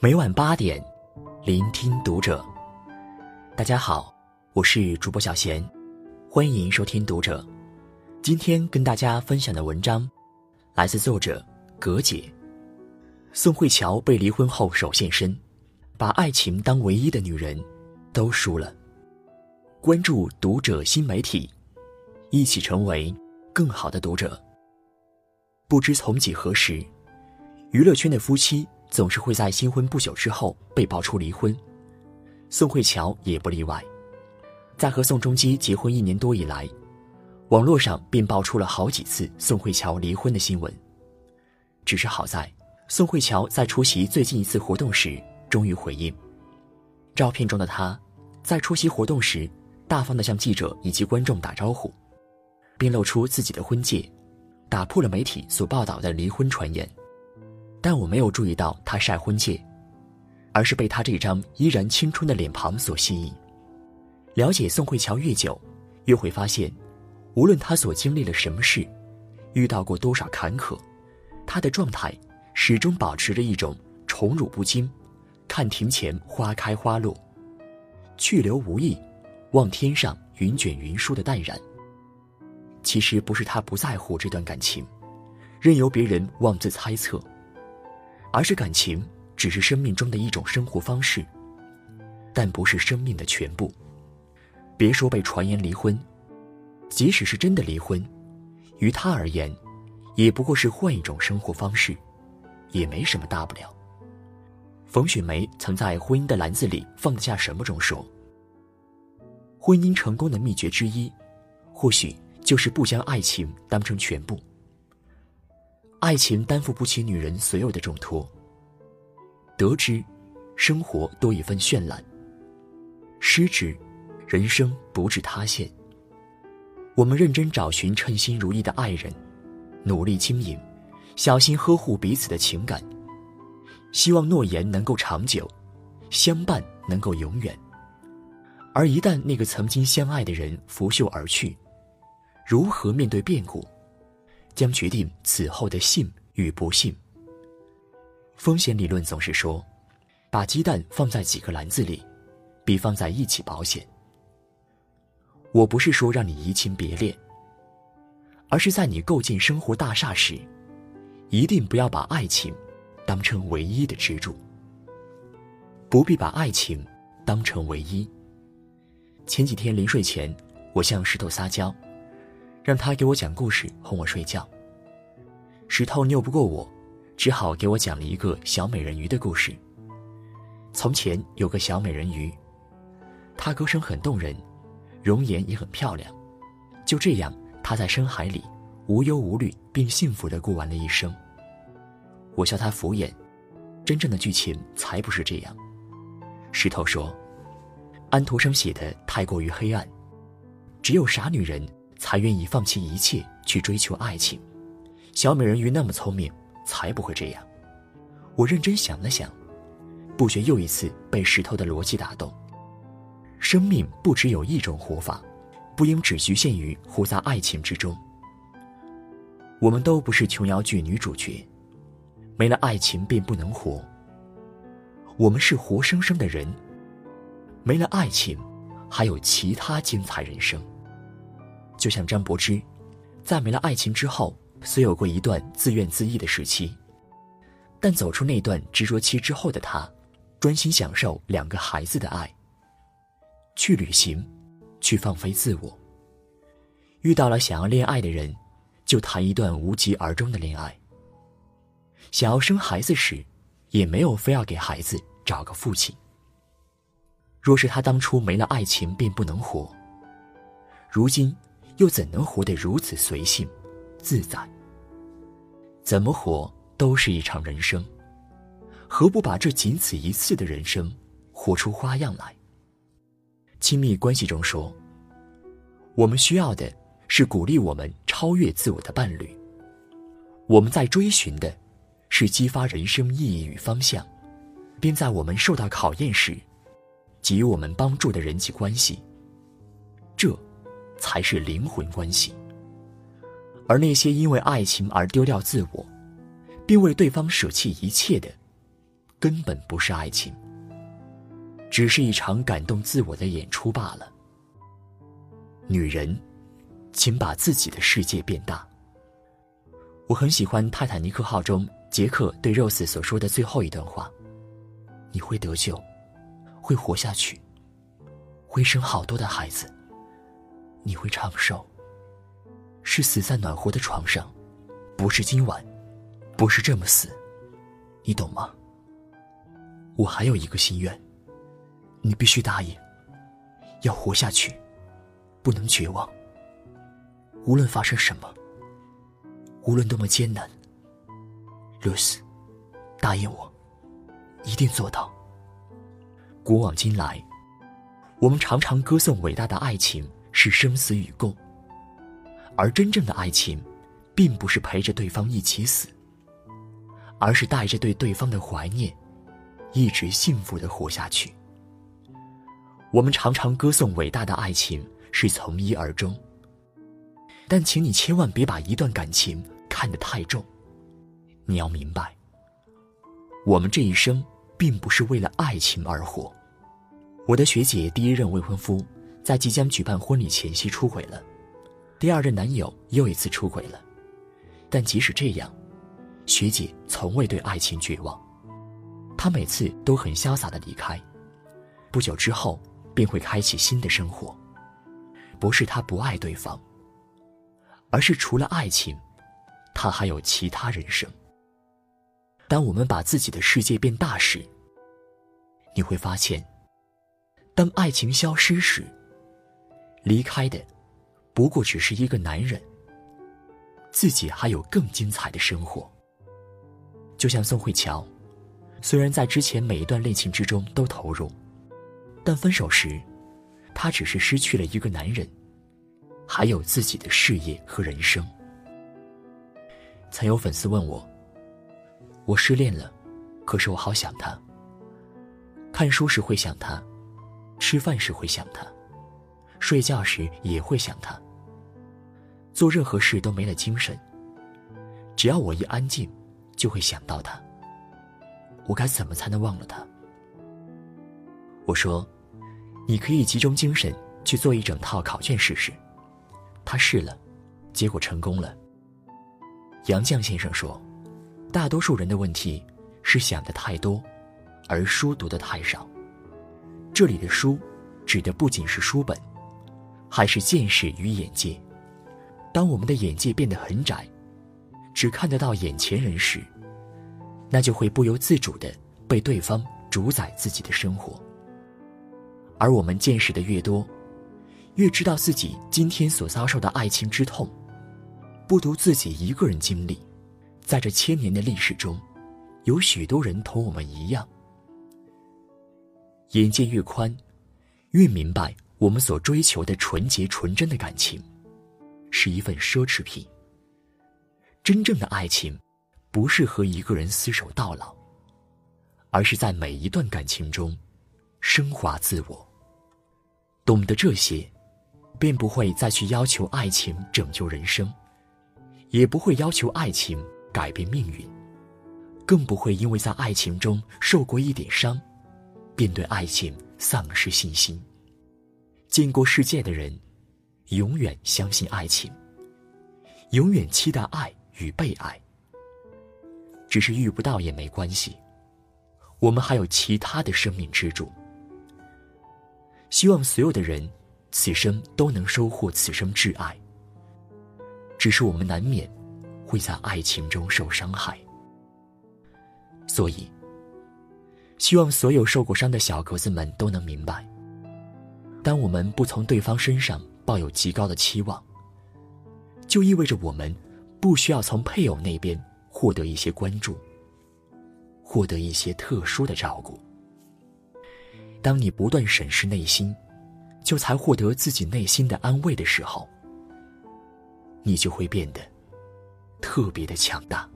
每晚八点，聆听读者。大家好，我是主播小贤，欢迎收听读者。今天跟大家分享的文章，来自作者葛姐。宋慧乔被离婚后首现身，把爱情当唯一的女人，都输了。关注读者新媒体，一起成为更好的读者。不知从几何时，娱乐圈的夫妻。总是会在新婚不久之后被爆出离婚，宋慧乔也不例外。在和宋仲基结婚一年多以来，网络上便爆出了好几次宋慧乔离婚的新闻。只是好在，宋慧乔在出席最近一次活动时终于回应。照片中的她，在出席活动时，大方地向记者以及观众打招呼，并露出自己的婚戒，打破了媒体所报道的离婚传言。但我没有注意到他晒婚戒，而是被他这张依然青春的脸庞所吸引。了解宋慧乔越久，越会发现，无论他所经历了什么事，遇到过多少坎坷，他的状态始终保持着一种宠辱不惊，看庭前花开花落，去留无意，望天上云卷云舒的淡然。其实不是他不在乎这段感情，任由别人妄自猜测。而是感情只是生命中的一种生活方式，但不是生命的全部。别说被传言离婚，即使是真的离婚，于他而言，也不过是换一种生活方式，也没什么大不了。冯雪梅曾在《婚姻的篮子里放得下什么》中说：“婚姻成功的秘诀之一，或许就是不将爱情当成全部。”爱情担负不起女人所有的重托。得之，生活多一份绚烂；失之，人生不至塌陷。我们认真找寻称心如意的爱人，努力经营，小心呵护彼此的情感，希望诺言能够长久，相伴能够永远。而一旦那个曾经相爱的人拂袖而去，如何面对变故？将决定此后的幸与不幸。风险理论总是说，把鸡蛋放在几个篮子里，比放在一起保险。我不是说让你移情别恋，而是在你构建生活大厦时，一定不要把爱情当成唯一的支柱。不必把爱情当成唯一。前几天临睡前，我向石头撒娇。让他给我讲故事哄我睡觉。石头拗不过我，只好给我讲了一个小美人鱼的故事。从前有个小美人鱼，她歌声很动人，容颜也很漂亮。就这样，她在深海里无忧无虑并幸福地过完了一生。我笑她敷衍，真正的剧情才不是这样。石头说：“安徒生写的太过于黑暗，只有傻女人。”才愿意放弃一切去追求爱情，小美人鱼那么聪明，才不会这样。我认真想了想，不觉又一次被石头的逻辑打动。生命不只有一种活法，不应只局限于活在爱情之中。我们都不是琼瑶剧女主角，没了爱情便不能活。我们是活生生的人，没了爱情，还有其他精彩人生。就像张柏芝，在没了爱情之后，虽有过一段自怨自艾的时期，但走出那段执着期之后的她，专心享受两个孩子的爱。去旅行，去放飞自我。遇到了想要恋爱的人，就谈一段无疾而终的恋爱。想要生孩子时，也没有非要给孩子找个父亲。若是他当初没了爱情便不能活，如今。又怎能活得如此随性、自在？怎么活都是一场人生，何不把这仅此一次的人生活出花样来？亲密关系中说，我们需要的是鼓励我们超越自我的伴侣；我们在追寻的，是激发人生意义与方向，并在我们受到考验时，给予我们帮助的人际关系。才是灵魂关系，而那些因为爱情而丢掉自我，并为对方舍弃一切的，根本不是爱情，只是一场感动自我的演出罢了。女人，请把自己的世界变大。我很喜欢《泰坦尼克号》中杰克对 Rose 所说的最后一段话：“你会得救，会活下去，会生好多的孩子。你会长寿，是死在暖和的床上，不是今晚，不是这么死，你懂吗？我还有一个心愿，你必须答应，要活下去，不能绝望。无论发生什么。”无论多么艰难，露丝，答应我，一定做到。古往今来，我们常常歌颂伟大的爱情是生死与共，而真正的爱情，并不是陪着对方一起死，而是带着对对方的怀念，一直幸福的活下去。我们常常歌颂伟大的爱情是从一而终。但请你千万别把一段感情看得太重。你要明白，我们这一生并不是为了爱情而活。我的学姐第一任未婚夫在即将举办婚礼前夕出轨了，第二任男友又一次出轨了。但即使这样，学姐从未对爱情绝望，她每次都很潇洒的离开，不久之后便会开启新的生活。不是她不爱对方。而是除了爱情，他还有其他人生。当我们把自己的世界变大时，你会发现，当爱情消失时，离开的不过只是一个男人。自己还有更精彩的生活。就像宋慧乔，虽然在之前每一段恋情之中都投入，但分手时，她只是失去了一个男人。还有自己的事业和人生。曾有粉丝问我：“我失恋了，可是我好想他。看书时会想他，吃饭时会想他，睡觉时也会想他。做任何事都没了精神。只要我一安静，就会想到他。我该怎么才能忘了他？”我说：“你可以集中精神去做一整套考卷试试。”他试了，结果成功了。杨绛先生说：“大多数人的问题是想的太多，而书读的太少。这里的书，指的不仅是书本，还是见识与眼界。当我们的眼界变得很窄，只看得到眼前人时，那就会不由自主的被对方主宰自己的生活。而我们见识的越多。”越知道自己今天所遭受的爱情之痛，不独自己一个人经历，在这千年的历史中，有许多人同我们一样。眼界越宽，越明白我们所追求的纯洁纯真的感情，是一份奢侈品。真正的爱情，不是和一个人厮守到老，而是在每一段感情中，升华自我。懂得这些。便不会再去要求爱情拯救人生，也不会要求爱情改变命运，更不会因为在爱情中受过一点伤，便对爱情丧失信心。见过世界的人，永远相信爱情，永远期待爱与被爱。只是遇不到也没关系，我们还有其他的生命支柱。希望所有的人。此生都能收获此生挚爱，只是我们难免会在爱情中受伤害。所以，希望所有受过伤的小格子们都能明白：当我们不从对方身上抱有极高的期望，就意味着我们不需要从配偶那边获得一些关注，获得一些特殊的照顾。当你不断审视内心。就才获得自己内心的安慰的时候，你就会变得特别的强大。